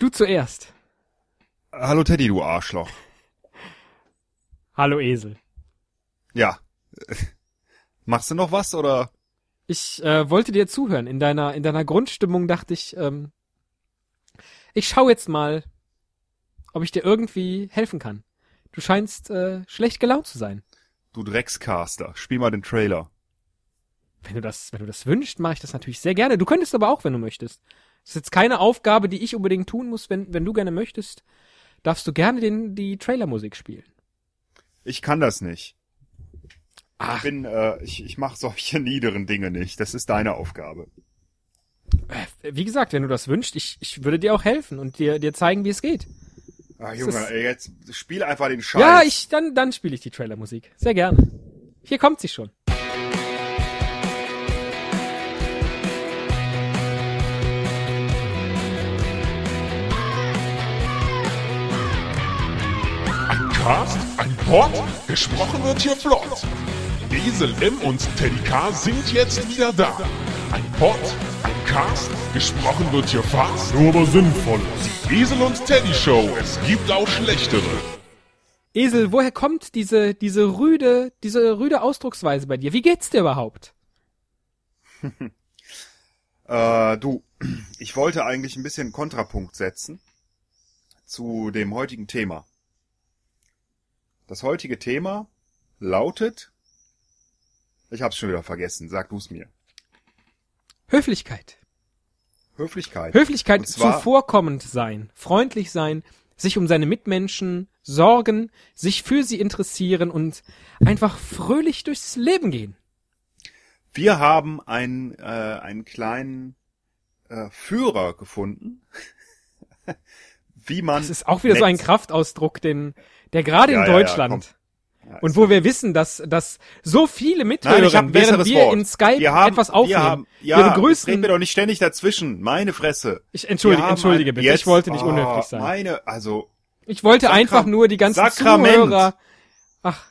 Du zuerst. Hallo Teddy, du Arschloch. Hallo Esel. Ja. Machst du noch was oder? Ich äh, wollte dir zuhören. In deiner in deiner Grundstimmung dachte ich, ähm, ich schau jetzt mal, ob ich dir irgendwie helfen kann. Du scheinst äh, schlecht gelaunt zu sein. Du Dreckscaster, spiel mal den Trailer. Wenn du das, wenn du das wünschst, mache ich das natürlich sehr gerne. Du könntest aber auch, wenn du möchtest. Das ist jetzt keine Aufgabe, die ich unbedingt tun muss. Wenn, wenn du gerne möchtest, darfst du gerne den, die Trailermusik spielen. Ich kann das nicht. Ach. Ich bin, äh, ich, ich mache solche niederen Dinge nicht. Das ist deine Aufgabe. Äh, Wie gesagt, wenn du das wünschst, ich, ich würde dir auch helfen und dir, dir zeigen, wie es geht. Das Junge, ist- ey, jetzt spiel einfach den Scheiß. Ja, ich, dann, dann spiele ich die Trailermusik. Sehr gerne. Hier kommt sie schon. Ein Cast, ein Pod, gesprochen wird hier flott. Esel M und Teddy K sind jetzt wieder da. Ein Pod, ein Cast, gesprochen wird hier fast, nur aber sinnvoll. Die Esel und Teddy Show, es gibt auch schlechtere. Esel, woher kommt diese, diese rüde, diese rüde Ausdrucksweise bei dir? Wie geht's dir überhaupt? Äh, du, ich wollte eigentlich ein bisschen Kontrapunkt setzen zu dem heutigen Thema. Das heutige Thema lautet, ich hab's schon wieder vergessen, sag du's mir. Höflichkeit. Höflichkeit. Höflichkeit, zuvorkommend sein, freundlich sein, sich um seine Mitmenschen sorgen, sich für sie interessieren und einfach fröhlich durchs Leben gehen. Wir haben einen, äh, einen kleinen äh, Führer gefunden, wie man. Das ist auch wieder so ein Kraftausdruck, den, der gerade Ja, in Deutschland Ja, und wo wir wissen, dass, dass so viele mithören, Nein, während wir Wort. in Skype wir haben, etwas aufnehmen. Wir haben, wir ja, red begrüßen. mir doch nicht ständig dazwischen. Meine Fresse. Ich entschuldige, Wir entschuldige ein- bitte. Jetzt, ich wollte nicht oh, unhöflich sein. Meine, also Ich wollte Sakra- einfach nur die ganzen Sakrament. Zuhörer. Ach.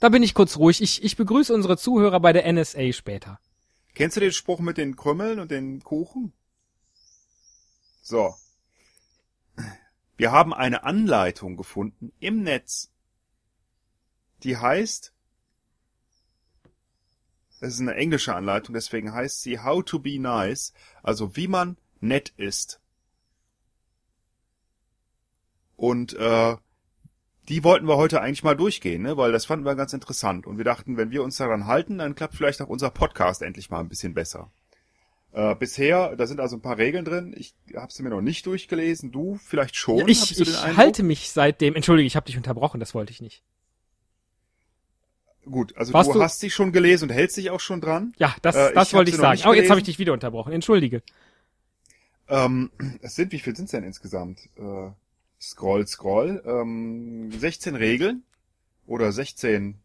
Da bin ich kurz ruhig. Ich, ich begrüße unsere Zuhörer bei der NSA später. Kennst du den Spruch mit den Krümmeln und den Kuchen? So. Wir haben eine Anleitung gefunden im Netz. Die heißt, es ist eine englische Anleitung, deswegen heißt sie How to be nice, also wie man nett ist. Und äh, die wollten wir heute eigentlich mal durchgehen, ne? weil das fanden wir ganz interessant. Und wir dachten, wenn wir uns daran halten, dann klappt vielleicht auch unser Podcast endlich mal ein bisschen besser. Äh, bisher, da sind also ein paar Regeln drin. Ich habe sie mir noch nicht durchgelesen. Du vielleicht schon? Hab ich ich halte mich seitdem. Entschuldige, ich habe dich unterbrochen. Das wollte ich nicht. Gut, also Warst du, du- hast sie schon gelesen und hältst dich auch schon dran. Ja, das, Äh, das ich wollte ich sagen. Oh, jetzt habe ich dich wieder unterbrochen. Entschuldige. Ähm, es sind, wie viel sind es denn insgesamt? Äh, scroll, scroll. Ähm, 16 Regeln oder 16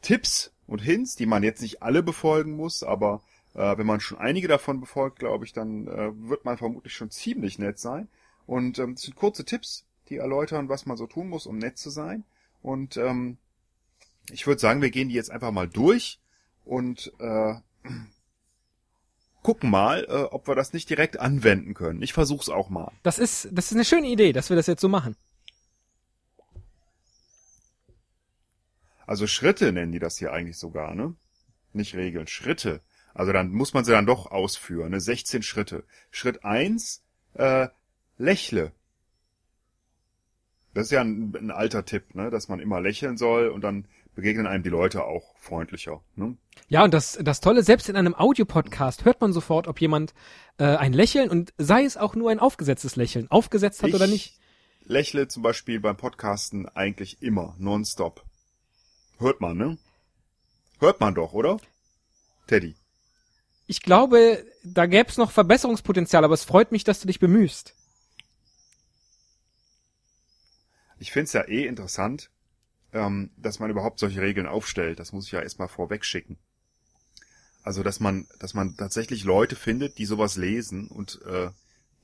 Tipps und Hints, die man jetzt nicht alle befolgen muss, aber äh, wenn man schon einige davon befolgt, glaube ich, dann äh, wird man vermutlich schon ziemlich nett sein. Und ähm, das sind kurze Tipps, die erläutern, was man so tun muss, um nett zu sein. Und ähm, ich würde sagen, wir gehen die jetzt einfach mal durch und äh, gucken mal, äh, ob wir das nicht direkt anwenden können. Ich versuch's auch mal. Das ist, das ist eine schöne Idee, dass wir das jetzt so machen. Also Schritte nennen die das hier eigentlich sogar, ne? Nicht Regeln, Schritte. Also dann muss man sie dann doch ausführen, ne? 16 Schritte. Schritt eins: äh, lächle. Das ist ja ein, ein alter Tipp, ne? Dass man immer lächeln soll und dann begegnen einem die Leute auch freundlicher, ne? Ja, und das, das Tolle, selbst in einem Audiopodcast hört man sofort, ob jemand äh, ein Lächeln und sei es auch nur ein aufgesetztes Lächeln, aufgesetzt hat Ich oder nicht. Lächle zum Beispiel beim Podcasten eigentlich immer, nonstop. Hört man, ne? Hört man doch, oder? Teddy. Ich glaube, da gäbe es noch Verbesserungspotenzial, aber es freut mich, dass du dich bemühst. Ich find's ja eh interessant, ähm, dass man überhaupt solche Regeln aufstellt. Das muss ich ja erstmal vorweg schicken. Also, dass man, dass man tatsächlich Leute findet, die sowas lesen und äh,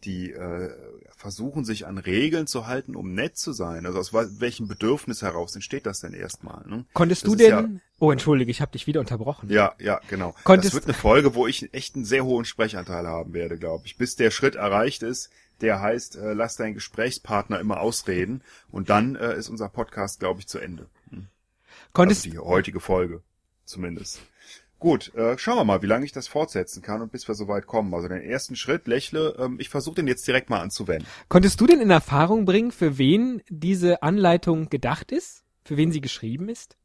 die äh, versuchen, sich an Regeln zu halten, um nett zu sein. Also aus welchem Bedürfnis heraus entsteht das denn erstmal? Ne? Konntest Das du denn? oh, entschuldige, ich habe dich wieder unterbrochen. Ja, ja, genau. Konntest- das wird eine Folge, wo ich echt einen sehr hohen Sprechanteil haben werde, glaube ich. Bis der Schritt erreicht ist, Der heißt, äh, lass deinen Gesprächspartner immer ausreden. Und dann äh, ist unser Podcast, glaube ich, zu Ende. Konntest, Also die heutige Folge zumindest. Gut, äh, schauen wir mal, wie lange ich das fortsetzen kann und bis wir soweit kommen. Also den ersten Schritt, lächle, ähm, ich versuche den jetzt direkt mal anzuwenden. konntest du denn in Erfahrung bringen, für wen diese Anleitung gedacht ist? Für wen sie geschrieben ist?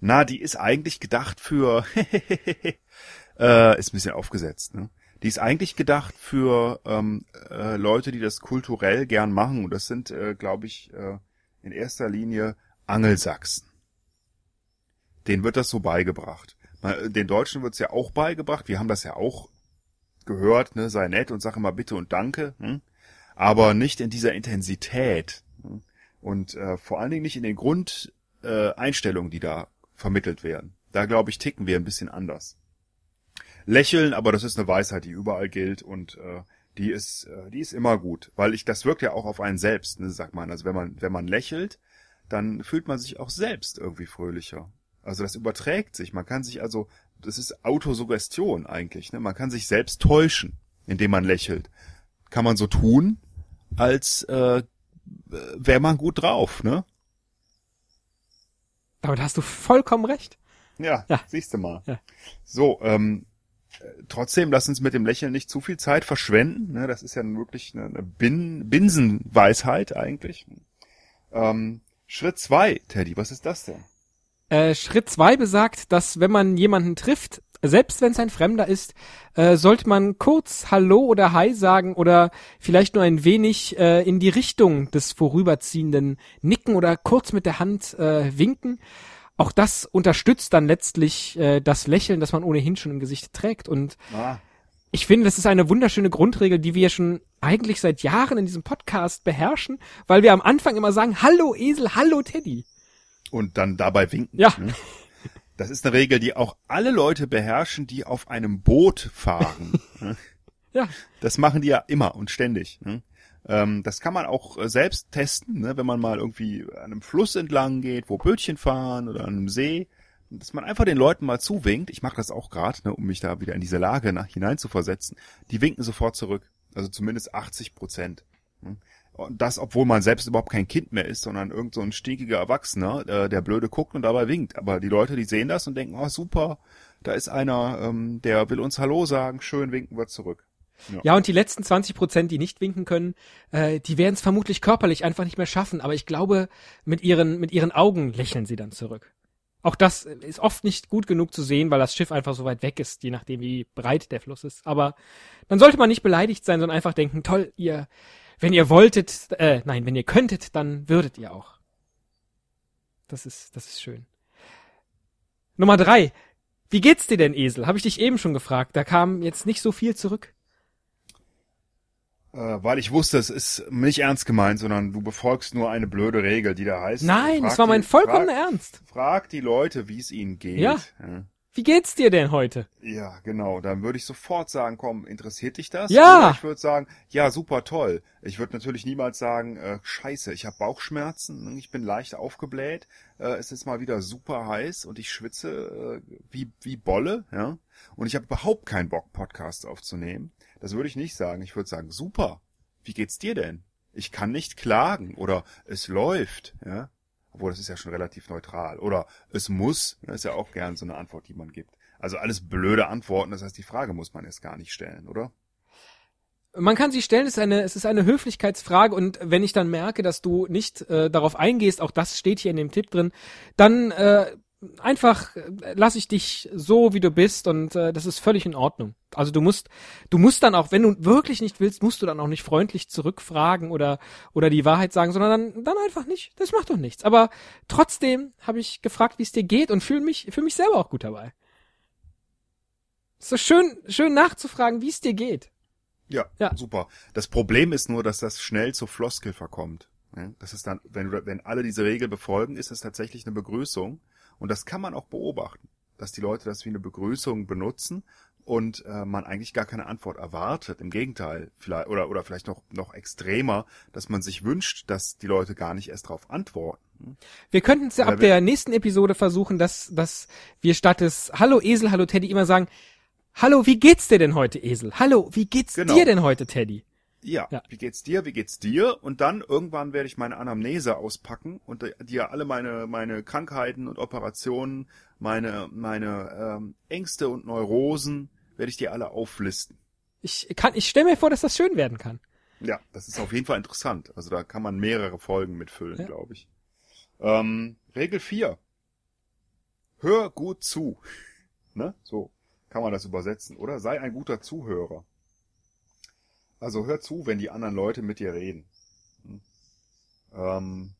Na, die ist eigentlich gedacht für, äh, ist ein bisschen aufgesetzt, ne? Die ist eigentlich gedacht für ähm, äh, Leute, die das kulturell gern machen. Und das sind, äh, glaube ich, äh, in erster Linie Angelsachsen. Denen wird das so beigebracht. Mal, Den Deutschen wird's ja auch beigebracht. Wir haben das ja auch gehört, ne? Sei nett und sag immer bitte und danke. Hm? Aber nicht in dieser Intensität. Hm? Und äh, vor allen Dingen nicht in den Grundeinstellungen, äh, die da vermittelt werden. Da glaube ich, ticken wir ein bisschen anders. Lächeln, aber das ist eine Weisheit, die überall gilt und äh, die ist, äh, die ist immer gut, weil ich das wirkt ja auch auf einen selbst, ne, sagt man. Also wenn man wenn man lächelt, dann fühlt man sich auch selbst irgendwie fröhlicher. Also das überträgt sich. Man kann sich also, das ist Autosuggestion eigentlich. Ne? Man kann sich selbst täuschen, indem man lächelt. Kann man so tun, als äh, wäre man gut drauf, ne? Damit hast du vollkommen recht. Ja, Ja. siehst du mal. Ja. So, ähm, äh, trotzdem lass uns mit dem Lächeln nicht zu viel Zeit verschwenden. Ne? Das ist ja nun wirklich eine, eine Bin Binsenweisheit eigentlich. Ähm, Schritt zwei, Teddy, was ist das denn? Äh, Schritt zwei besagt, dass wenn man jemanden trifft, selbst wenn es ein Fremder ist, äh, sollte man kurz Hallo oder Hi sagen oder vielleicht nur ein wenig äh, in die Richtung des Vorüberziehenden nicken oder kurz mit der Hand äh, winken. Auch das unterstützt dann letztlich äh, das Lächeln, das man ohnehin schon im Gesicht trägt. Und Ah, ich finde, das ist eine wunderschöne Grundregel, die wir schon eigentlich seit Jahren in diesem Podcast beherrschen, weil wir am Anfang immer sagen, Hallo Esel, Hallo Teddy. Und dann dabei winken. Ja. Ne? Das ist eine Regel, die auch alle Leute beherrschen, die auf einem Boot fahren. ne? Ja. Das machen die ja immer und ständig. Ne? Ähm, das kann man auch äh, selbst testen, ne? wenn man mal irgendwie an einem Fluss entlang geht, wo Bötchen fahren oder an einem See, dass man einfach den Leuten mal zuwinkt. Ich mache das auch gerade, ne, um mich da wieder in diese Lage nach, hinein zu versetzen. Die winken sofort zurück. Also zumindest 80 Prozent. ne? Und das, obwohl man selbst überhaupt kein Kind mehr ist, sondern irgend so ein stinkiger Erwachsener, äh, der blöde guckt und dabei winkt. Aber die Leute, die sehen das und denken, oh super, da ist einer, ähm, der will uns Hallo sagen, schön winken wir zurück. Ja, und die letzten 20 Prozent, die nicht winken können, äh, die werden es vermutlich körperlich einfach nicht mehr schaffen. Aber ich glaube, mit ihren, mit ihren Augen lächeln sie dann zurück. Auch das ist oft nicht gut genug zu sehen, weil das Schiff einfach so weit weg ist, je nachdem, wie breit der Fluss ist. Aber dann sollte man nicht beleidigt sein, sondern einfach denken, toll, ihr, wenn ihr wolltet, äh, nein, wenn ihr könntet, dann würdet ihr auch. Das ist, das ist schön. Nummer drei. Wie geht's dir denn, Esel? Habe ich dich eben schon gefragt. Da kam jetzt nicht so viel zurück. Äh, weil ich wusste, es ist nicht ernst gemeint, sondern du befolgst nur eine blöde Regel, die da heißt. Nein, es war mein vollkommener Ernst. Frag die Leute, wie es ihnen geht. Ja. ja. Wie geht's dir denn heute? Ja, genau. Dann würde ich sofort sagen, komm, interessiert dich das? Ja. Oder ich würde sagen, ja, super toll. Ich würde natürlich niemals sagen, äh, scheiße, ich habe Bauchschmerzen, ich bin leicht aufgebläht, äh, es ist mal wieder super heiß und ich schwitze äh, wie, wie Bolle, ja. Und ich habe überhaupt keinen Bock, Podcasts aufzunehmen. Das würde ich nicht sagen. Ich würde sagen, super. Wie geht's dir denn? Ich kann nicht klagen oder es läuft, ja. Obwohl, das ist ja schon relativ neutral. Oder es muss, das ist ja auch gern so eine Antwort, die man gibt. Also alles blöde Antworten, das heißt, die Frage muss man erst gar nicht stellen, oder? Man kann sie stellen, es ist eine, es ist eine Höflichkeitsfrage und wenn ich dann merke, dass du nicht äh, darauf eingehst, auch das steht hier in dem Tipp drin, dann äh, einfach äh, lass ich dich so, wie du bist und äh, das ist völlig in Ordnung. Also du musst, du musst dann auch, wenn du wirklich nicht willst, musst du dann auch nicht freundlich zurückfragen oder oder die Wahrheit sagen, sondern dann, dann einfach nicht. Das macht doch nichts. Aber trotzdem habe ich gefragt, wie es dir geht und fühle mich, fühle mich selber auch gut dabei. Ist so schön, schön nachzufragen, wie es dir geht. Ja, Ja. super. Das Problem ist nur, dass das schnell zur Floskel verkommt. Das ist dann, wenn, wenn alle diese Regel befolgen, ist es tatsächlich eine Begrüßung. Und das kann man auch beobachten, dass die Leute das wie eine Begrüßung benutzen und äh, man eigentlich gar keine Antwort erwartet. Im Gegenteil, vielleicht oder oder vielleicht noch noch extremer, dass man sich wünscht, dass die Leute gar nicht erst darauf antworten. Wir könnten es ja ab der nächsten Episode versuchen, dass, dass wir statt des Hallo Esel, Hallo Teddy immer sagen, Hallo, wie geht's dir denn heute, Esel? Hallo, wie geht's Genau. dir denn heute, Teddy? Ja, Ja. wie geht's dir, wie geht's dir? Und dann irgendwann werde ich meine Anamnese auspacken und dir alle meine, meine Krankheiten und Operationen, meine, meine ähm, Ängste und Neurosen, werde ich dir alle auflisten. Ich kann, ich stelle mir vor, dass das schön werden kann. Ja, das ist auf jeden Fall interessant. Also da kann man mehrere Folgen mitfüllen, Ja. glaube ich. Ähm, Regel 4. Hör gut zu. Ne? So kann man das übersetzen, oder? Sei ein guter Zuhörer. Also hör zu, wenn die anderen Leute mit dir reden. Hm. Ähm,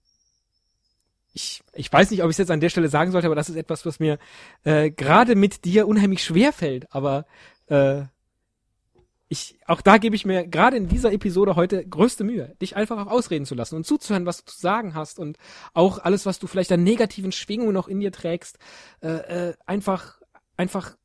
Ich, ich weiß nicht, ob ich es jetzt an der Stelle sagen sollte, aber das ist etwas, was mir äh, gerade mit dir unheimlich schwer fällt. Aber äh, ich, auch da gebe ich mir gerade in dieser Episode heute größte Mühe, dich einfach auch ausreden zu lassen und zuzuhören, was du zu sagen hast und auch alles, was du vielleicht an negativen Schwingungen noch in dir trägst, äh, äh, einfach, einfach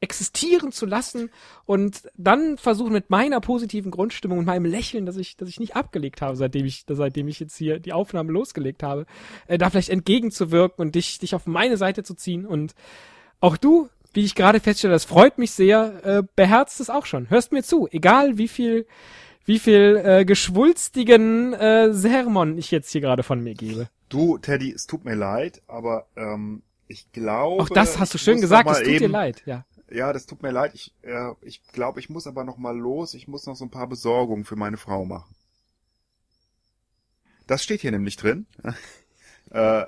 existieren zu lassen und dann versuchen mit meiner positiven Grundstimmung und meinem Lächeln, dass ich, dass ich nicht abgelegt habe, seitdem ich, seitdem ich jetzt hier die Aufnahme losgelegt habe, äh, da vielleicht entgegenzuwirken und dich, dich auf meine Seite zu ziehen und auch du, wie ich gerade feststelle, das freut mich sehr, äh, beherzt es auch schon. Hörst mir zu, egal wie viel, wie viel äh, geschwulstigen äh, Sermon ich jetzt hier gerade von mir gebe. du, Teddy, es tut mir leid, aber ähm, ich glaube. Auch das hast du schön gesagt, es tut dir eben- leid, ja. Ja, das tut mir leid. Ich, äh, ich glaube, ich muss aber noch mal los. Ich muss noch so ein paar Besorgungen für meine Frau machen. Das steht hier nämlich drin. äh,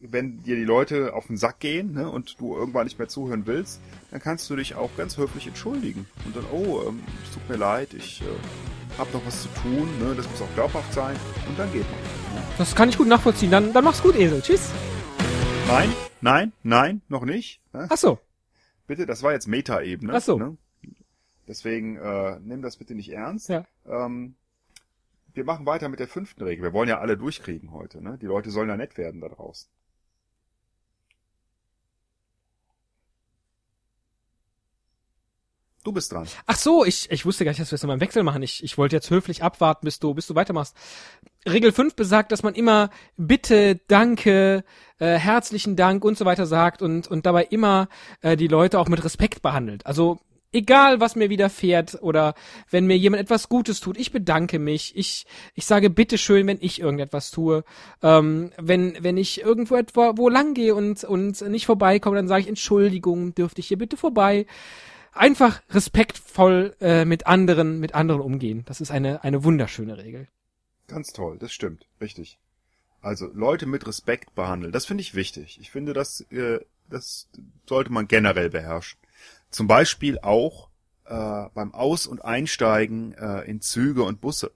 wenn dir die Leute auf den Sack gehen ne, und du irgendwann nicht mehr zuhören willst, dann kannst du dich auch ganz höflich entschuldigen. Und dann, oh, ähm, es tut mir leid, ich äh, habe noch was zu tun, ne, das muss auch glaubhaft sein. Und dann geht man. Das kann ich gut nachvollziehen. Dann, dann mach's gut, Esel. Tschüss. Nein, nein, nein, noch nicht. Ne? Ach so. Bitte, das war jetzt Meta-Ebene. Ach so. Ne? Deswegen äh, nimm das bitte nicht ernst. Ja. Ähm, wir machen weiter mit der fünften Regel. Wir wollen ja alle durchkriegen heute. Ne? Die Leute sollen ja nett werden da draußen. Du bist dran. Ach so, ich, ich wusste gar nicht, dass wir es immer im Wechsel machen. Ich, ich wollte jetzt höflich abwarten, bis du, bis du weitermachst. Regel 5 besagt, dass man immer Bitte, Danke, äh, herzlichen Dank und so weiter sagt und, und dabei immer äh, die Leute auch mit Respekt behandelt. Also egal, was mir widerfährt oder wenn mir jemand etwas Gutes tut, ich bedanke mich. Ich, ich sage Bitteschön, wenn ich irgendetwas tue. Ähm, wenn, wenn ich irgendwo etwa wo lang gehe und, und nicht vorbeikomme, dann sage ich Entschuldigung, dürfte ich hier bitte vorbei einfach respektvoll äh, mit anderen mit anderen umgehen. Das ist eine eine wunderschöne Regel. Ganz toll, das stimmt, richtig. Also Leute mit Respekt behandeln, das finde ich wichtig. Ich finde, das, äh, das sollte man generell beherrschen. Zum Beispiel auch äh, beim Aus- und Einsteigen äh, in Züge und Busse,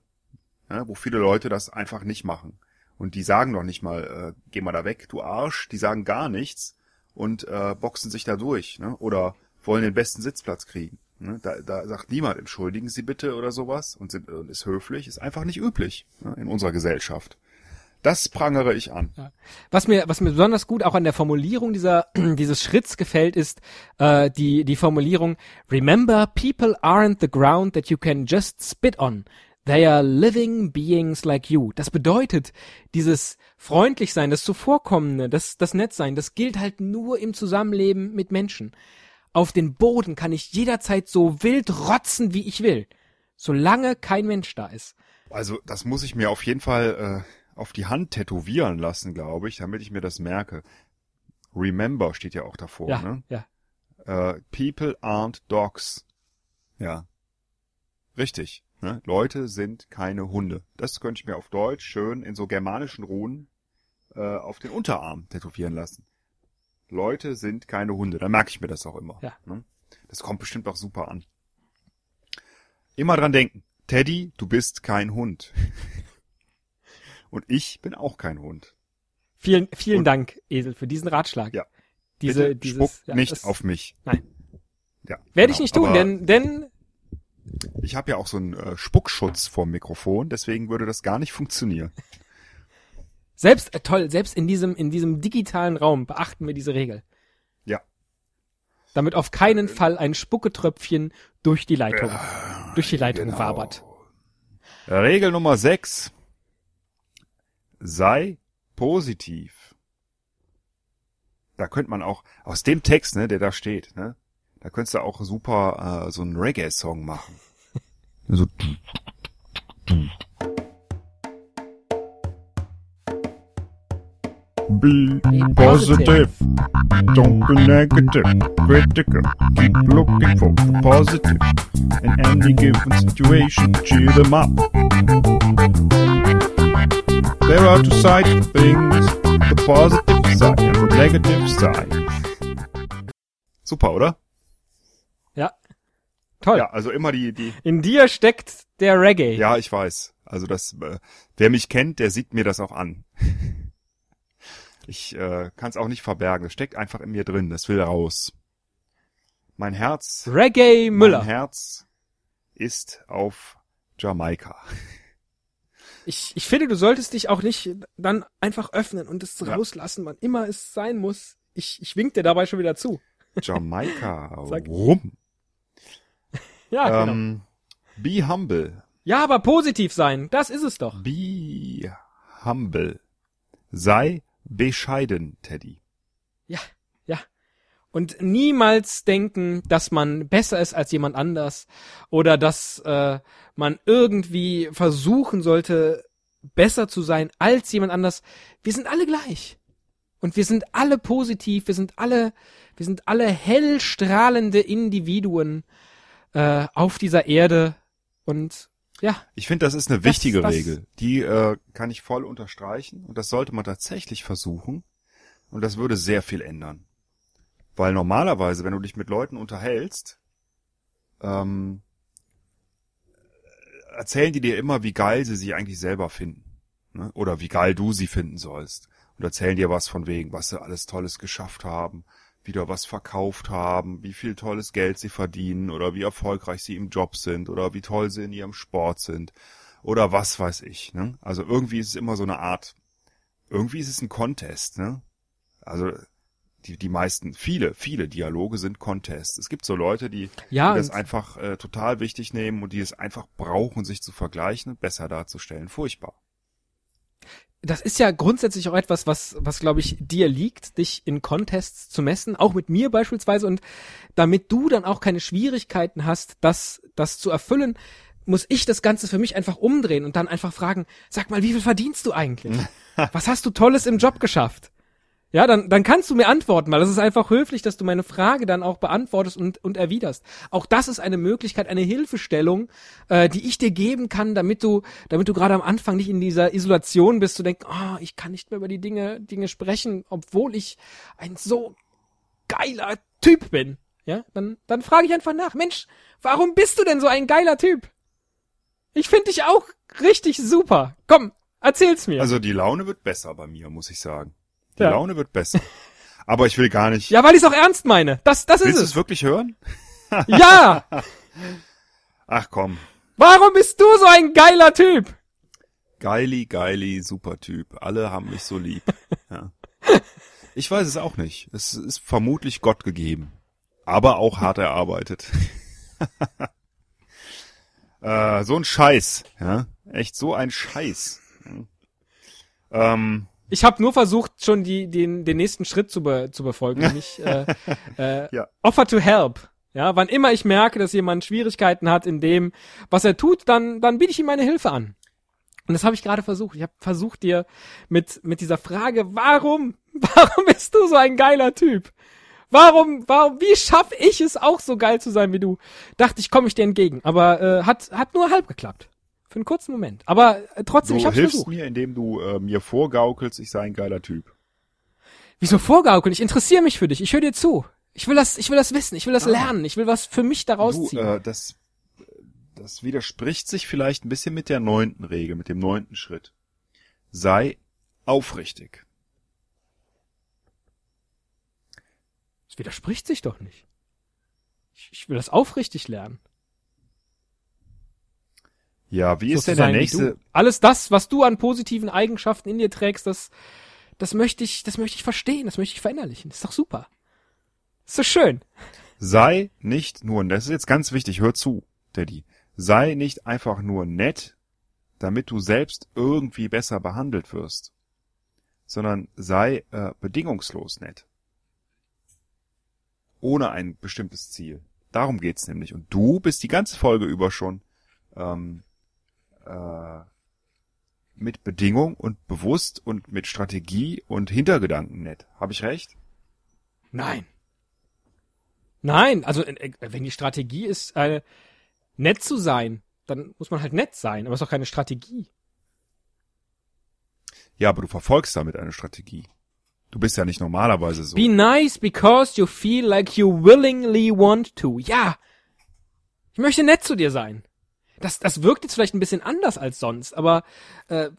ja, wo viele Leute das einfach nicht machen. Und die sagen doch nicht mal, äh, geh mal da weg, du Arsch. Die sagen gar nichts und äh, boxen sich da durch. Ne? Oder wollen den besten Sitzplatz kriegen. Ne? Da, da sagt niemand, entschuldigen Sie bitte oder sowas und, sind, ist höflich. Ist einfach nicht üblich ne? in unserer Gesellschaft. Das prangere ich an. Was mir was mir besonders gut auch an der Formulierung dieser dieses Schritts gefällt ist äh, die die Formulierung Remember people aren't the ground that you can just spit on. They are living beings like you. Das bedeutet, dieses freundlich sein, das zuvorkommende, das das nett sein, das gilt halt nur im Zusammenleben mit Menschen. Auf den Boden kann ich jederzeit so wild rotzen, wie ich will, solange kein Mensch da ist. Also das muss ich mir auf jeden Fall äh, auf die Hand tätowieren lassen, glaube ich, damit ich mir das merke. Remember steht ja auch davor. Ja, Ne? ja. Äh, people aren't dogs. Ja. Richtig. Ne? Leute sind keine Hunde. Das könnte ich mir auf Deutsch schön in so germanischen Runen äh, auf den Unterarm tätowieren lassen. Leute sind keine Hunde. Dann merke ich mir das auch immer. Ja. Ne? Das kommt bestimmt auch super an. Immer dran denken. Teddy, du bist kein Hund. Und ich bin auch kein Hund. Vielen, vielen Und- Dank, Esel, für diesen Ratschlag. Ja. Diese, Bitte dieses, spuck ja, nicht das auf mich. Nein. Ja, Werde genau. ich nicht tun, denn, denn, ich habe ja auch so einen äh, Spuckschutz vorm Mikrofon, deswegen würde das gar nicht funktionieren. Selbst, äh, toll, selbst in diesem, in diesem digitalen Raum beachten wir diese Regel. Ja. Damit auf keinen Fall ein Spucketröpfchen durch die Leitung, durch die Leitung genau. wabert. Regel Nummer 6. Sei positiv. Da könnte man auch, aus dem Text, ne, der da steht, ne, da könntest du auch super äh, so einen Reggae-Song machen. So, Be positive. Don't be negative. Critical. Keep looking for the positive. In any given situation, cheer them up. There are two sides to things. The positive side and the negative side. Super, oder? Ja. Toll. Ja, also immer die, die, In dir steckt der Reggae. ja, ich weiß. Also das, äh, wer mich kennt, der sieht mir das auch an. Ich äh, kann es auch nicht verbergen. Es steckt einfach in mir drin. Das will raus. Mein Herz, Reggae Müller. mein Herz ist auf Jamaika. Ich, ich finde, du solltest dich auch nicht dann einfach öffnen und es Ja. rauslassen, wann immer es sein muss. Ich, ich wink dir dabei schon wieder zu. Jamaika. Rum. Ja, genau. Ähm, be humble. Ja, aber positiv sein, das ist es doch. Be humble. Sei bescheiden, Teddy. Ja, ja. Und niemals denken, dass man besser ist als jemand anders oder dass äh, man irgendwie versuchen sollte, besser zu sein als jemand anders. Wir sind alle gleich. Und wir sind alle positiv, wir sind alle, wir sind alle hell strahlende Individuen äh, auf dieser Erde. Und ja, Ich finde, das ist eine Das- wichtige das- Regel. Die äh, kann ich voll unterstreichen und das sollte man tatsächlich versuchen und das würde sehr viel ändern. Weil normalerweise, wenn du dich mit Leuten unterhältst, ähm, erzählen die dir immer, wie geil sie sich eigentlich selber finden. Ne? Oder wie geil du sie finden sollst. Und erzählen dir was von wegen, was sie alles Tolles geschafft haben, wieder was verkauft haben, wie viel tolles Geld sie verdienen oder wie erfolgreich sie im Job sind oder wie toll sie in ihrem Sport sind oder was weiß ich. Ne? Also irgendwie ist es immer so eine Art, irgendwie ist es ein Contest. Ne? Also die, die meisten, viele, viele Dialoge sind Contests. Es gibt so Leute, die, ja, die das einfach äh, total wichtig nehmen und die es einfach brauchen, sich zu vergleichen und besser darzustellen. Furchtbar. Das ist ja grundsätzlich auch etwas, was, was glaube ich dir liegt, dich in Contests zu messen, auch mit mir beispielsweise. Und damit du dann auch keine Schwierigkeiten hast, das, das zu erfüllen, muss ich das Ganze für mich einfach umdrehen und dann einfach fragen, sag mal, wie viel verdienst du eigentlich? Was hast du Tolles im Job geschafft? Ja, dann, dann kannst du mir antworten, weil das ist einfach höflich, dass du meine Frage dann auch beantwortest und, und erwiderst. Auch das ist eine Möglichkeit, eine Hilfestellung, äh, die ich dir geben kann, damit du, damit du gerade am Anfang nicht in dieser Isolation bist, zu denken, oh, ich kann nicht mehr über die Dinge, Dinge sprechen, obwohl ich ein so geiler Typ bin. Ja, dann, dann frage ich einfach nach, Mensch, warum bist du denn so ein geiler Typ? Ich finde dich auch richtig super. Komm, erzähl's mir. Also die Laune wird besser bei mir, muss ich sagen. Die Ja. Laune wird besser. Aber ich will gar nicht. ja, weil ich es auch ernst meine. Das, das ist Willst du es. es wirklich hören? Ja! Ach komm. Warum bist du so ein geiler Typ? Geili, geili, super Typ. Alle haben mich so lieb. Ja. Ich weiß es auch nicht. Es ist vermutlich Gott gegeben. Aber auch hart erarbeitet. äh, so ein Scheiß. Ja? Echt so ein Scheiß. Ja. Ähm, Ich habe nur versucht, schon die, den, den nächsten Schritt zu, be, zu befolgen, nämlich äh, äh, Ja. Offer to help. Ja, wann immer ich merke, dass jemand Schwierigkeiten hat in dem, was er tut, dann, dann biete ich ihm meine Hilfe an. Und das habe ich gerade versucht. Ich habe versucht dir mit, mit dieser Frage, warum, warum bist du so ein geiler Typ? Warum, warum, wie schaffe ich es auch so geil zu sein wie du? Dachte ich, komme ich dir entgegen. Aber äh, hat, hat nur halb geklappt. Für einen kurzen Moment. Aber äh, trotzdem, du ich hab's hilfst versucht. mir, indem du äh, mir vorgaukelst, ich sei ein geiler Typ. Wieso vorgaukeln? Ich interessiere mich für dich. Ich höre dir zu. Ich will das, ich will das wissen. Ich will das Ah. lernen. Ich will was für mich daraus Du, ziehen. äh, das, das widerspricht sich vielleicht ein bisschen mit der neunten Regel, mit dem neunten Schritt. Sei aufrichtig. Das widerspricht sich doch nicht. Ich, ich will das aufrichtig lernen. Ja, wie So ist denn der nächste? Alles das, was du an positiven Eigenschaften in dir trägst, das, das möchte ich, das möchte ich verstehen. Das möchte ich verinnerlichen. Das ist doch super. Ist so schön. Sei nicht nur, das ist jetzt ganz wichtig, hör zu, Daddy. Sei nicht einfach nur nett, damit du selbst irgendwie besser behandelt wirst, sondern sei äh, bedingungslos nett. Ohne ein bestimmtes Ziel. Darum geht's nämlich. Und du bist die ganze Folge über schon ähm, äh, mit Bedingung und bewusst und mit Strategie und Hintergedanken nett. Habe ich recht? Nein. Nein, also äh, äh, wenn die Strategie ist, äh, nett zu sein, dann muss man halt nett sein, aber es ist doch keine Strategie. Ja, aber du verfolgst damit eine Strategie. Du bist ja nicht normalerweise so. Be nice because you feel like you willingly want to. Ja. Ich möchte nett zu dir sein. Das, das wirkt jetzt vielleicht ein bisschen anders als sonst, aber äh,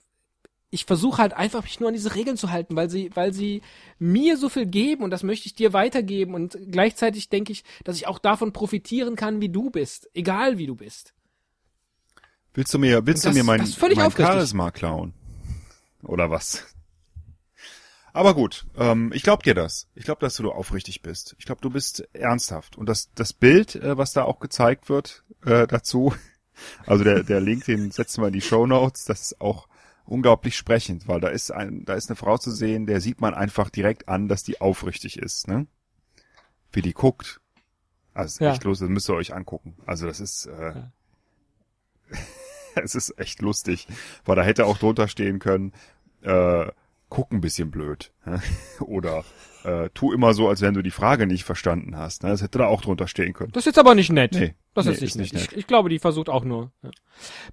ich versuche halt einfach mich nur an diese Regeln zu halten, weil sie, weil sie mir so viel geben und das möchte ich dir weitergeben und gleichzeitig denke ich, dass ich auch davon profitieren kann, wie du bist, egal wie du bist. Willst du mir, willst Das- du mir mein, mein. Charisma klauen? Oder was? Aber gut, ähm, ich glaub dir das. Ich glaube, dass du aufrichtig bist. Ich glaube, du bist ernsthaft. Und das, das Bild, äh, was da auch gezeigt wird äh, dazu, also der, der Link, den setzen wir in die Show Notes, das ist auch unglaublich sprechend, weil da ist ein, da ist eine Frau zu sehen, der sieht man einfach direkt an, dass die aufrichtig ist, ne? Wie die guckt. Also ist Ja. echt lustig, das müsst ihr euch angucken. Also das ist, äh, es ist echt lustig, weil da hätte auch drunter stehen können, äh, guck ein bisschen blöd. Oder äh, tu immer so, als wenn du die Frage nicht verstanden hast. Ne? Das hätte da auch drunter stehen können. Das ist jetzt aber nicht nett. Nee, das nee, ist nicht nicht nett. Ich, ich glaube, die versucht auch nur. Ja.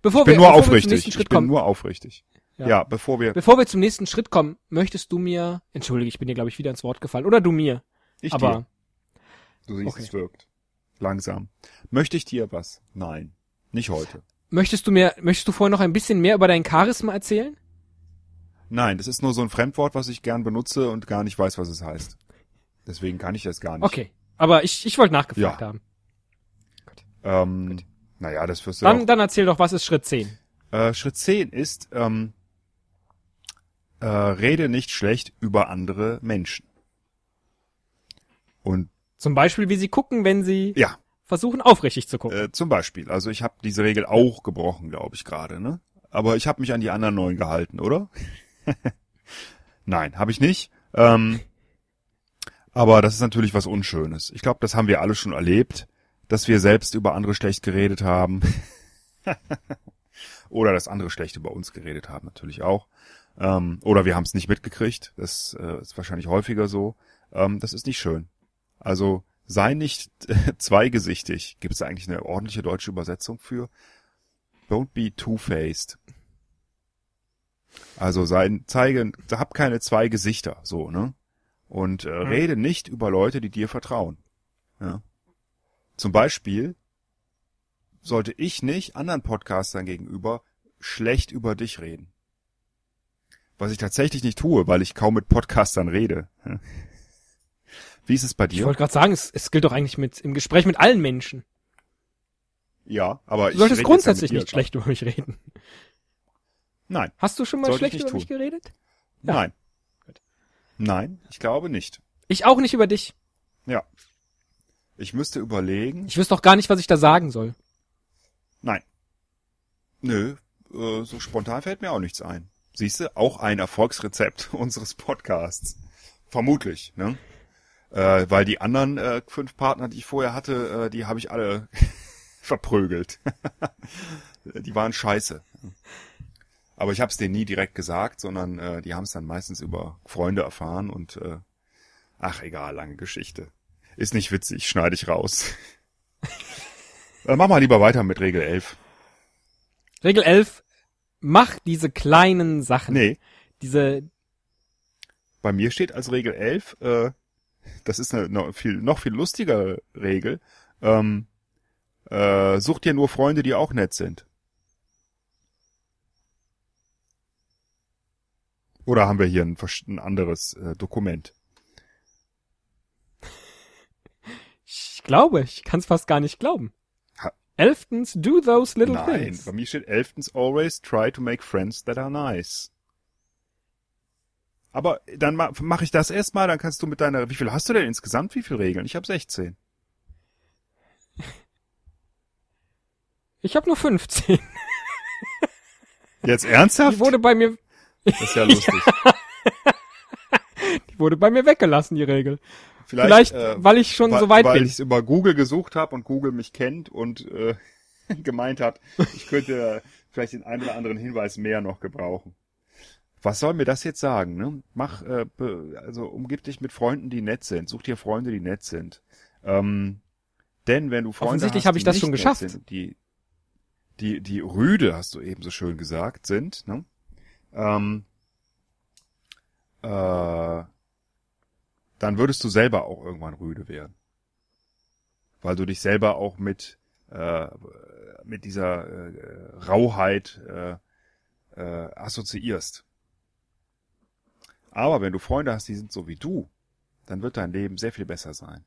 Bevor Ich bin wir, nur wir aufrichtig. nächsten Ich Schritt bin kommen, nur aufrichtig. Ja. Ja. bevor wir. bevor wir zum nächsten Schritt kommen, möchtest du mir, entschuldige, ich bin dir glaube ich wieder ins Wort gefallen, oder du mir, Ich aber dir. Du siehst, okay. es wirkt. Langsam. Möchte ich dir was? Nein. Nicht heute. möchtest du mir, möchtest du vorher noch ein bisschen mehr über dein Charisma erzählen? Nein, das ist nur so ein Fremdwort, was ich gern benutze und gar nicht weiß, was es heißt. Deswegen kann ich das gar nicht. Okay, aber ich, ich wollte nachgefragt Ja. haben. Ähm, naja, das wirst du Dann, auch. dann erzähl doch, was ist Schritt 10? Äh, Schritt 10 ist, ähm, äh, rede nicht schlecht über andere Menschen. Und Zum Beispiel, wie sie gucken, wenn sie ja, versuchen, aufrichtig zu gucken. äh, zum Beispiel. Also ich habe diese Regel auch gebrochen, glaube ich gerade, ne? Aber ich habe mich an die anderen neun gehalten, oder? Nein, habe ich nicht. Ähm, aber das ist natürlich was Unschönes. Ich glaube, das haben wir alle schon erlebt, dass wir selbst über andere schlecht geredet haben. oder dass andere schlecht über uns geredet haben, natürlich auch. Ähm, oder wir haben es nicht mitgekriegt. Das äh, ist wahrscheinlich häufiger so. Ähm, das ist nicht schön. Also sei nicht zweigesichtig. Gibt es eigentlich eine ordentliche deutsche Übersetzung für? Don't be two-faced. Also sei, zeige, hab keine zwei Gesichter, so, ne? Und äh, rede nicht über Leute, die dir vertrauen. Ja. Zum Beispiel sollte ich nicht anderen Podcastern gegenüber schlecht über dich reden. Was ich tatsächlich nicht tue, weil ich kaum mit Podcastern rede. Wie ist es bei Ich dir? wollte gerade sagen, es, es gilt doch eigentlich mit im Gespräch mit allen Menschen. Ja, aber Du solltest grundsätzlich nicht schlecht über mich reden. Nein, Hast du schon mal ich schlecht über mich tun. geredet? Ja. nein. Gut. Nein, ich glaube nicht. Ich auch nicht über dich. Ja. Ich müsste überlegen. Ich wüsste doch gar nicht, was ich da sagen soll. Nein. Nö, äh, so spontan fällt mir auch nichts ein. Siehst du, auch ein Erfolgsrezept unseres Podcasts. Vermutlich, ne? Äh, weil die anderen äh, fünf Partner, die ich vorher hatte, äh, die habe ich alle verprügelt. die waren scheiße. Aber ich habe es denen nie direkt gesagt, sondern äh, die haben es dann meistens über Freunde erfahren und äh, ach egal, lange Geschichte. Ist nicht witzig, schneide ich raus. mach mal lieber weiter mit Regel 11. Regel 11. Mach diese kleinen Sachen. Nee, Diese, bei mir steht als Regel 11, äh, das ist eine noch viel, noch viel lustigere Regel, ähm, äh, such dir nur Freunde, die auch nett sind. Oder haben wir hier ein, ein anderes äh, Dokument? Ich glaube, ich kann es fast gar nicht glauben. Ha- Elftens, do those little Nein, things. bei mir steht elftens always try to make friends that are nice. Aber dann ma mache ich das erstmal, dann kannst du mit deiner, wie viel hast du denn insgesamt, wie viele Regeln? Ich habe 16. Ich habe nur 15. Jetzt ernsthaft? Die wurde bei mir, das ist ja lustig. die wurde bei mir weggelassen, die Regel. Vielleicht, Vielleicht, äh, weil ich schon weil, so weit weil bin. ich es über Google gesucht habe und Google mich kennt und äh, gemeint hat, ich könnte vielleicht den einen oder anderen Hinweis mehr noch gebrauchen. Was soll mir das jetzt sagen? Ne? Mach, äh, also umgib dich mit Freunden, die nett sind. Such dir Freunde, die nett sind. Ähm, denn wenn du Freunde Offensichtlich habe ich das schon geschafft. Sind, die, die, die rüde, hast du eben so schön gesagt, sind, ne? ähm, äh, dann würdest du selber auch irgendwann rüde werden. Weil du dich selber auch mit, äh, mit dieser äh, Rauheit äh, äh, assoziierst. Aber wenn du Freunde hast, die sind so wie du, dann wird dein Leben sehr viel besser sein.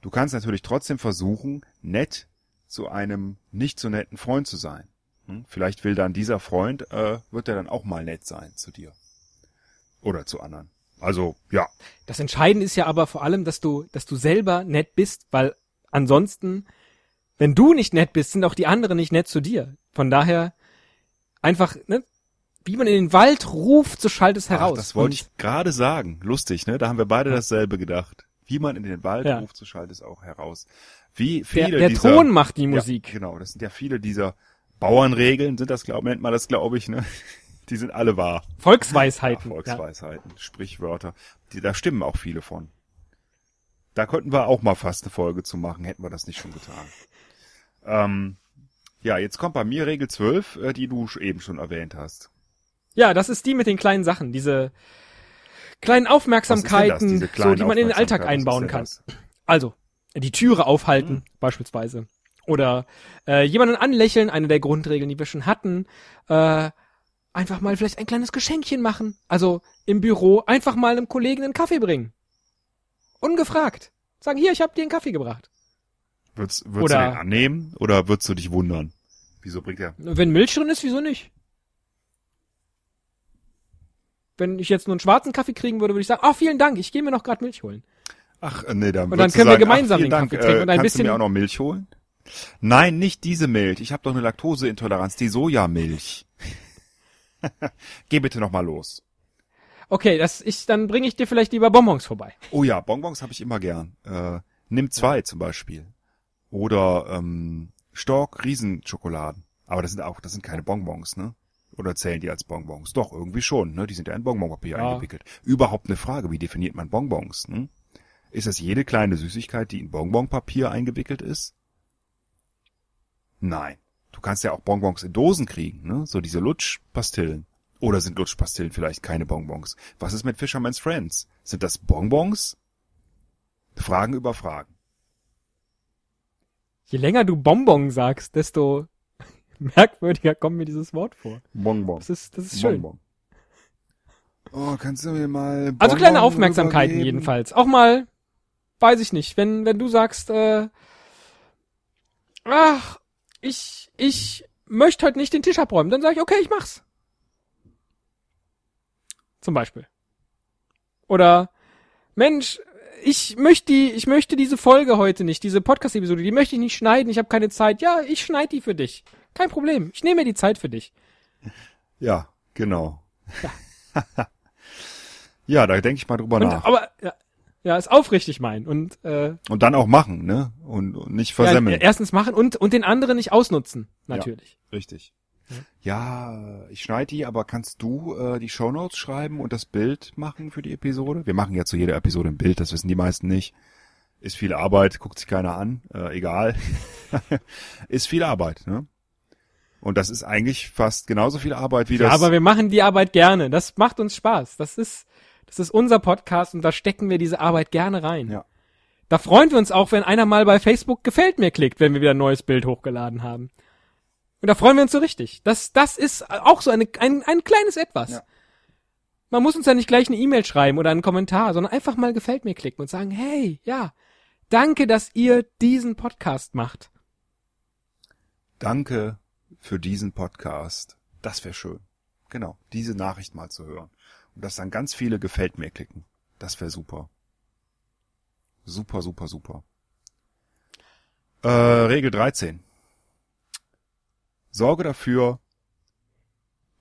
Du kannst natürlich trotzdem versuchen, nett zu einem nicht so netten Freund zu sein. Hm? Vielleicht will dann dieser Freund, äh, wird er dann auch mal nett sein zu dir. Oder zu anderen. Also, ja. Das Entscheidende ist ja aber vor allem, dass du, dass du selber nett bist, weil ansonsten, wenn du nicht nett bist, sind auch die anderen nicht nett zu dir. Von daher einfach, ne, wie man in den Wald ruft, so schallt es heraus. Ach, das wollte ich gerade sagen. Lustig, ne? Da haben wir beide dasselbe gedacht. Wie man in den Wald Ja. ruft, so schallt es auch heraus. Wie der, viele der dieser, Ton macht die Musik. Ja, genau, das sind ja viele dieser Bauernregeln, sind das, glaub, nennt man das, glaube ich, ne? Die sind alle wahr. Ja, Volksweisheiten. ja. Volksweisheiten, Sprichwörter. Die, da stimmen auch viele von. Da könnten wir auch mal fast eine Folge zu machen, hätten wir das nicht schon getan. Ähm, ja, jetzt kommt bei mir Regel 12, äh, die du eben schon erwähnt hast. Ja, das ist die mit den kleinen Sachen, diese kleinen Aufmerksamkeiten, diese so, kleine die man in den Alltag einbauen kann. das? Also, die Türe aufhalten, Hm. beispielsweise. Oder äh, jemanden anlächeln, eine der Grundregeln, die wir schon hatten. Äh, einfach mal vielleicht ein kleines Geschenkchen machen. Also im Büro einfach mal einem Kollegen einen Kaffee bringen. Ungefragt. Sagen, hier, ich habe dir einen Kaffee gebracht. Würdest, würdest Oder- du den annehmen oder würdest du dich wundern? Wieso bringt er? Wenn Milch drin ist, wieso nicht? Wenn ich jetzt nur einen schwarzen Kaffee kriegen würde, würde ich sagen, ah, vielen Dank, ich gehe mir noch gerade Milch holen. Ach, äh, nee, dann Und dann du können wir sagen, gemeinsam ach, den Dank, Kaffee trinken und ein kannst du bisschen- mir auch noch Milch holen? Nein, nicht diese Milch. Ich habe doch eine Laktoseintoleranz, die Sojamilch. Geh bitte noch mal los. Okay, das ich, dann bringe ich dir vielleicht lieber Bonbons vorbei. Oh ja, Bonbons habe ich immer gern. Äh, nimm zwei zum Beispiel. Oder ähm, Stork Riesenschokoladen. Aber das sind auch, das sind keine Bonbons, ne? Oder zählen die als Bonbons? Doch, irgendwie schon, ne? Die sind ja in Bonbonpapier Ja. eingewickelt. Überhaupt eine Frage, wie definiert man Bonbons, ne? Ist das jede kleine Süßigkeit, die in Bonbonpapier eingewickelt ist? Nein. Du kannst ja auch Bonbons in Dosen kriegen, ne? So diese Lutschpastillen. Oder sind Lutschpastillen vielleicht keine Bonbons? Was ist mit Fisherman's Friends? Sind das Bonbons? Fragen über Fragen. Je länger du Bonbon sagst, desto merkwürdiger kommt mir dieses Wort vor. Bonbon. Das ist, das ist schön. Bonbon. Oh, kannst du mir mal Also kleine Bonbon Aufmerksamkeiten rübergeben? jedenfalls. Auch mal, weiß ich nicht, wenn, wenn du sagst, äh, ach, ich, ich möchte heute nicht den Tisch abräumen, dann sage ich, okay, ich mach's. Zum Beispiel. Oder, Mensch, ich möchte die, ich möchte diese Folge heute nicht, diese Podcast-Episode, die möchte ich nicht schneiden, ich habe keine Zeit. Ja, ich schneide die für dich. Kein Problem. Ich nehme mir die Zeit für dich. Ja, genau. Ja, da denke ich mal drüber Und, nach. aber, ja, ja, ist aufrichtig mein. Und, äh, Und dann auch machen, ne? Und, und nicht Ja, versemmeln. erstens machen und, und den anderen nicht ausnutzen, natürlich. Richtig. Ja, ich schneide die, aber kannst du äh, die Shownotes schreiben und das Bild machen für die Episode? Wir machen ja zu jeder Episode ein Bild, das wissen die meisten nicht. Ist viel Arbeit, guckt sich keiner an, äh, egal. ist viel Arbeit, ne? Und das ist eigentlich fast genauso viel Arbeit wie Ja, das. aber wir machen die Arbeit gerne. Das macht uns Spaß. Das ist, das ist unser Podcast und da stecken wir diese Arbeit gerne rein. Ja. Da freuen wir uns auch, wenn einer mal bei Facebook gefällt mir klickt, wenn wir wieder ein neues Bild hochgeladen haben. Und da freuen wir uns so richtig. Das, das ist auch so eine, ein, ein kleines Etwas. Ja. Man muss uns ja nicht gleich eine E-Mail schreiben oder einen Kommentar, sondern einfach mal gefällt mir klicken und sagen, hey, ja, danke, dass ihr diesen Podcast macht. Danke für diesen Podcast. Das wäre schön. Genau, diese Nachricht mal zu hören. Und dass dann ganz viele gefällt mir klicken. Das wäre super. Super, super, super. Äh, Regel 13. Sorge dafür,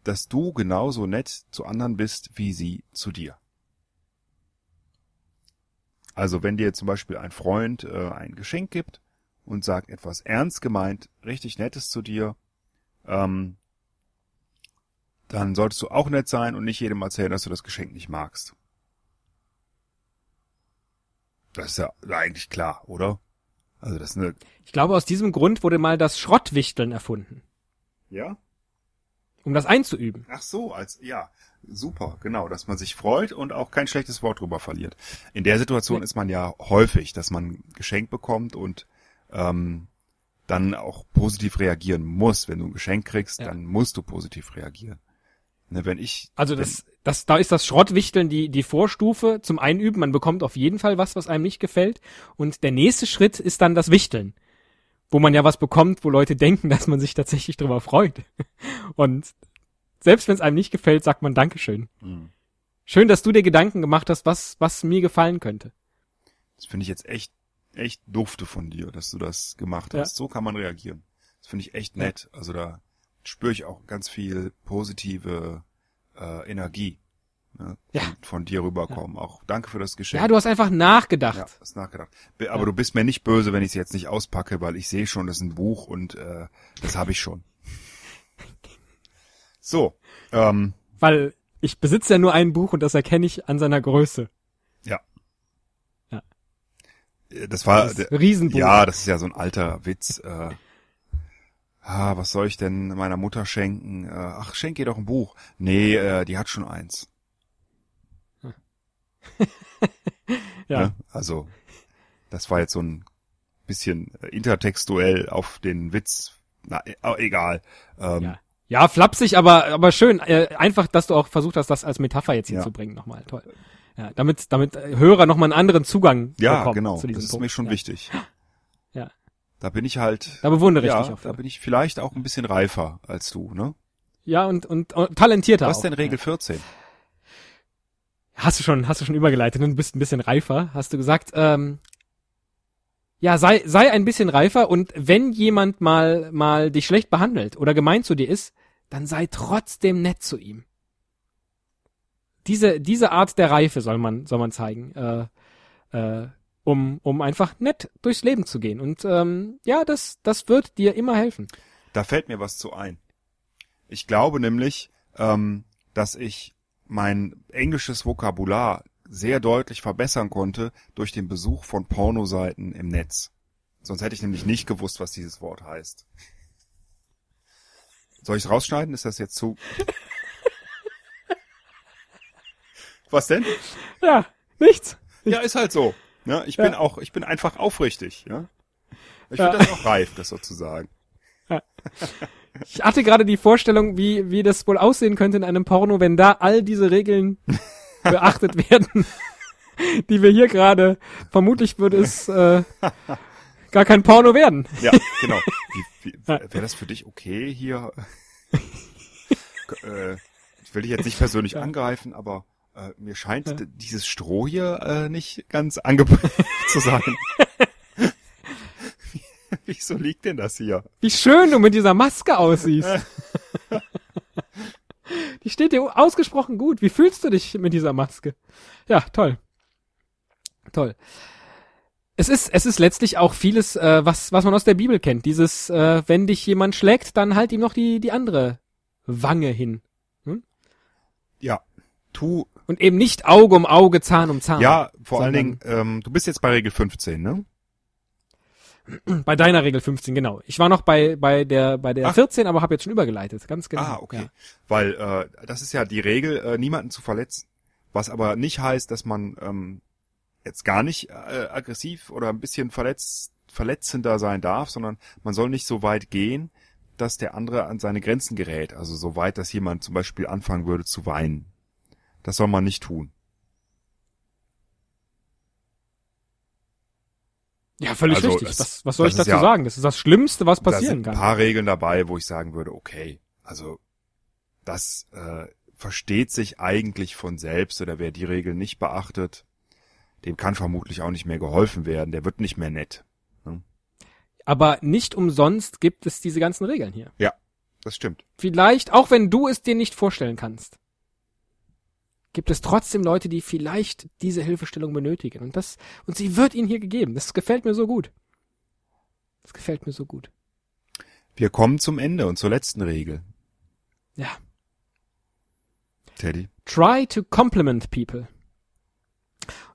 dass du genauso nett zu anderen bist, wie sie zu dir. Also wenn dir zum Beispiel ein Freund äh, ein Geschenk gibt und sagt etwas ernst gemeint, richtig Nettes zu dir, ähm, dann solltest du auch nett sein und nicht jedem erzählen, dass du das Geschenk nicht magst. Das ist ja eigentlich klar, oder? Also das ist eine, Ich glaube, aus diesem Grund wurde mal das Schrottwichteln erfunden, ja? um das einzuüben. Ach so, als, ja, super, genau, dass man sich freut und auch kein schlechtes Wort drüber verliert. In der Situation Nee. ist man ja häufig, dass man ein Geschenk bekommt und ähm, dann auch positiv reagieren muss. Wenn du ein Geschenk kriegst, Ja. dann musst du positiv reagieren. Ne, wenn ich, Also das, das, da ist das Schrottwichteln die, die Vorstufe zum Einüben. Man bekommt auf jeden Fall was, was einem nicht gefällt. Und der nächste Schritt ist dann das Wichteln. Wo man ja was bekommt, wo Leute denken, dass man sich tatsächlich drüber freut. Und selbst wenn es einem nicht gefällt, sagt man Dankeschön. Hm. Schön, dass du dir Gedanken gemacht hast, was, was mir gefallen könnte. das finde ich jetzt echt, echt dufte von dir, dass du das gemacht Ja. hast. So kann man reagieren. Das finde ich echt nett. Also da spüre ich auch ganz viel positive äh, Energie ne, Ja. von, von dir rüberkommen. Auch danke für das Geschenk. Ja, du hast einfach nachgedacht. Ja, hast nachgedacht. Be- Aber du bist mir nicht böse, wenn ich es jetzt nicht auspacke, weil ich sehe schon, das ist ein Buch und äh, das habe ich schon. So, ähm, Weil ich besitze ja nur ein Buch und das erkenne ich an seiner Größe. äh, das war Das Riesenbuch. ja, das ist ja so ein alter Witz. Äh, ah, was soll ich denn meiner Mutter schenken? Äh, ach, schenk ihr doch ein Buch. Nee, äh, die hat schon eins. ja. Ne? Also, das war jetzt so ein bisschen äh, intertextuell auf den Witz. Na, e- egal. Ähm, Ja. Ja, flapsig, aber, aber schön. Äh, einfach, dass du auch versucht hast, das als Metapher jetzt Ja. hinzubringen. Nochmal, toll. Ja, damit, damit äh, Hörer nochmal einen anderen Zugang Ja, bekommen genau. zu diesem Das ist Punkt. mir schon ja. wichtig. Ja. Da bin ich halt. Da bewundere ich ja, dich auch. da bin ich vielleicht auch ein bisschen reifer als du, ne? Ja, und, und, und talentierter Was auch. denn Regel 14? Hast du schon, hast du schon übergeleitet und bist ein bisschen reifer, hast du gesagt. Ähm, ja, sei, sei ein bisschen reifer und wenn jemand mal, mal dich schlecht behandelt oder gemein zu dir ist, dann sei trotzdem nett zu ihm. Diese, diese Art der Reife soll man, soll man zeigen, äh, äh, um, um einfach nett durchs Leben zu gehen. Und ähm, ja, das, das wird dir immer helfen. Da fällt mir was zu ein. Ich glaube nämlich, ähm, dass ich mein englisches Vokabular sehr deutlich verbessern konnte durch den Besuch von Pornoseiten im Netz. Sonst hätte ich nämlich nicht gewusst, was dieses Wort heißt. Soll ich es rausschneiden? Ist das jetzt zu... Was denn? Ja, nichts. Ja, ist halt so. Ja, ich Ja. bin auch, ich bin einfach aufrichtig. Ja? Ich Ja. finde das auch reif, das sozusagen. Ich hatte gerade die Vorstellung, wie, wie das wohl aussehen könnte in einem Porno, wenn da all diese Regeln beachtet werden, die wir hier gerade, vermutlich würde es äh, gar kein Porno werden. Ja, genau. Wäre das für dich okay hier? äh, ich will dich jetzt nicht persönlich angreifen, aber äh, mir scheint d- dieses Stroh hier äh, nicht ganz angebracht zu sein. Wieso liegt denn das hier? Wie schön du mit dieser Maske aussiehst. Die steht dir ausgesprochen gut. Wie fühlst du dich mit dieser Maske? Ja, toll. Toll. Es ist, es ist letztlich auch vieles, äh, was, was man aus der Bibel kennt. Dieses, äh, wenn dich jemand schlägt, dann halt ihm noch die, die andere Wange hin. Ja, tu. Und eben nicht Auge um Auge, Zahn um Zahn. Ja, vor allen Dingen, ähm, du bist jetzt bei Regel 15, ne? Bei deiner Regel 15, genau. Ich war noch bei, bei der, bei der Ach. 14, aber habe jetzt schon übergeleitet. Ganz genau. Ah, okay. Ja. Weil äh, das ist ja die Regel, äh, niemanden zu verletzen. Was aber nicht heißt, dass man ähm, jetzt gar nicht äh, aggressiv oder ein bisschen verletzt, verletzender sein darf, sondern man soll nicht so weit gehen, dass der andere an seine Grenzen gerät. Also so weit, dass jemand zum Beispiel anfangen würde zu weinen. Das soll man nicht tun. Ja, völlig Also, richtig. das- was, was soll ich dazu ja- sagen? Das ist das Schlimmste, was da passieren sind kann. ein paar Regeln dabei, wo ich sagen würde, okay, also das äh, versteht sich eigentlich von selbst oder wer die Regeln nicht beachtet, dem kann vermutlich auch nicht mehr geholfen werden. Der wird nicht mehr nett. Aber nicht umsonst gibt es diese ganzen Regeln hier. Ja, das stimmt. Vielleicht, auch wenn du es dir nicht vorstellen kannst, gibt es trotzdem Leute, die vielleicht diese Hilfestellung benötigen. Und das, und sie wird ihnen hier gegeben. Das gefällt mir so gut. Das gefällt mir so gut. Wir kommen zum Ende und zur letzten Regel. Ja. Teddy. Try to compliment people.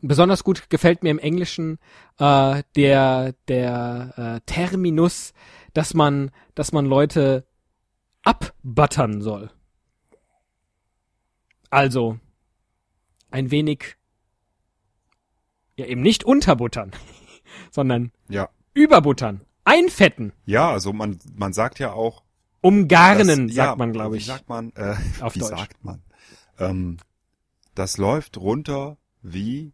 Und besonders gut gefällt mir im Englischen äh, der der äh, Terminus, dass man dass man Leute abbuttern soll. Also ein wenig ja eben nicht unterbuttern, sondern Ja. überbuttern, einfetten, Ja, also man, man sagt ja auch. umgarnen, das- sagt ja, man, glaube Wie ich. sagt man? Äh, Auf wie Deutsch. sagt man? Ähm, das läuft runter wie.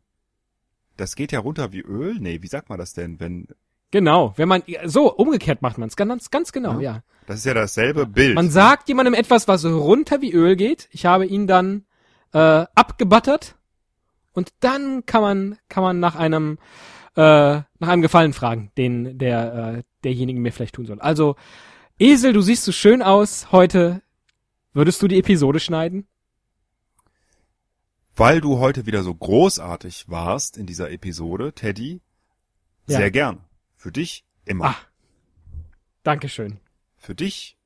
Das geht ja runter wie Öl? Nee, wie sagt man das denn? Wenn. Genau, wenn man so umgekehrt macht man es ganz ganz genau, ja. Das ist ja dasselbe Bild. Man sagt jemandem etwas, was runter wie Öl geht. Ich habe ihn dann äh, abgebuttert und dann kann man kann man nach einem äh, nach einem Gefallen fragen, den der äh, derjenige mir vielleicht tun soll. Also Esel, du siehst so schön aus heute. Würdest du die Episode schneiden? Weil du heute wieder so großartig warst in dieser Episode, Teddy, Ja. sehr gern. Für dich immer. Ah. Dankeschön. Für dich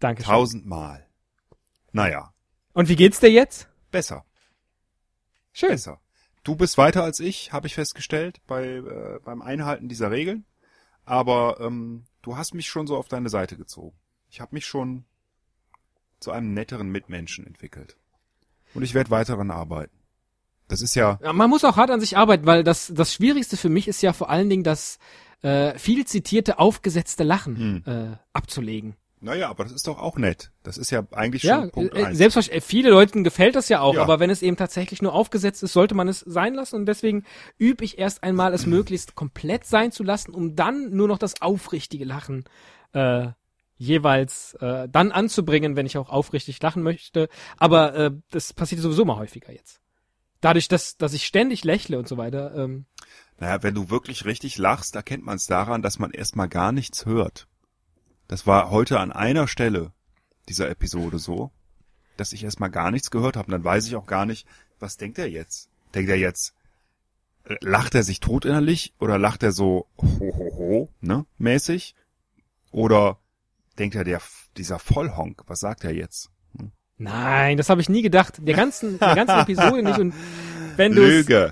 Dankeschön. tausendmal. Naja, Und wie geht's dir jetzt? Besser, Schön. besser. Du bist weiter als ich, habe ich festgestellt, bei, äh, beim Einhalten dieser Regeln. Aber ähm, du hast mich schon so auf deine Seite gezogen. Ich habe mich schon zu einem netteren Mitmenschen entwickelt. Und ich werde weiter daran arbeiten. Das ist ja, Ja, man muss auch hart an sich arbeiten, weil das, das Schwierigste für mich ist ja vor allen Dingen das äh, viel zitierte aufgesetzte Lachen äh, abzulegen. Naja, aber das ist doch auch nett. Das ist ja eigentlich Ja, schon Punkt äh, eins. selbstverständlich, viele Leuten gefällt das ja auch, Ja. aber wenn es eben tatsächlich nur aufgesetzt ist, sollte man es sein lassen und deswegen übe ich erst einmal, es möglichst komplett sein zu lassen, um dann nur noch das aufrichtige Lachen äh, jeweils äh, dann anzubringen, wenn ich auch aufrichtig lachen möchte. Aber äh, das passiert sowieso mal häufiger jetzt. Dadurch, dass, dass ich ständig lächle und so weiter, ähm, Naja, wenn du wirklich richtig lachst, erkennt man es daran, dass man erstmal gar nichts hört. Das war heute an einer Stelle dieser Episode so, dass ich erstmal gar nichts gehört habe. Und dann weiß ich auch gar nicht, was denkt er jetzt? Denkt er jetzt, äh, lacht er sich tot innerlich oder lacht er so ho ho ho, ne, mäßig? Oder denkt er der, dieser Vollhonk, was sagt er jetzt? Nein, das habe ich nie gedacht. Der ganzen, der ganzen Episode nicht. Und wenn du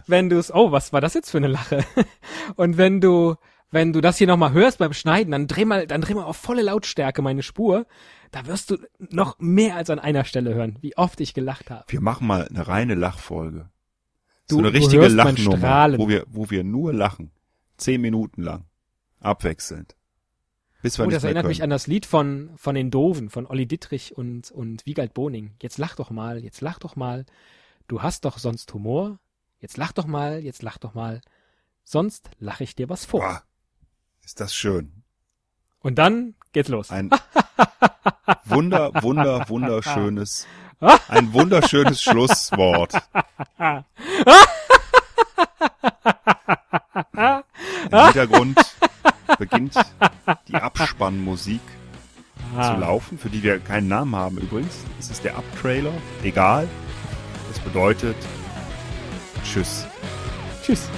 wenn du es, oh, was war das jetzt für eine Lache? Und wenn du, wenn du das hier nochmal hörst beim Schneiden, dann dreh mal, dann dreh mal auf volle Lautstärke meine Spur. Da wirst du noch mehr als an einer Stelle hören, wie oft ich gelacht habe. Wir machen mal eine reine Lachfolge. Du- so eine richtige Lachnummer, wo wir, wo wir nur lachen. Zehn Minuten lang. Abwechselnd. Bis wir Oh, das erinnert können. mich an das Lied von, von den Doven, von Olli Dittrich und, und Wiegald Boning. Jetzt lach doch mal, jetzt lach doch mal. Du hast doch sonst Humor. Jetzt lach doch mal, jetzt lach doch mal. Sonst lach ich dir was vor. Boah, ist das schön. Und dann geht's los. Ein wunder, wunder, wunderschönes, ein wunderschönes Schlusswort. Im Hintergrund beginnt die Abspannmusik Ah. zu laufen, für die wir keinen Namen haben übrigens. Es ist der Abtrailer. Egal. Das bedeutet Tschüss. Tschüss.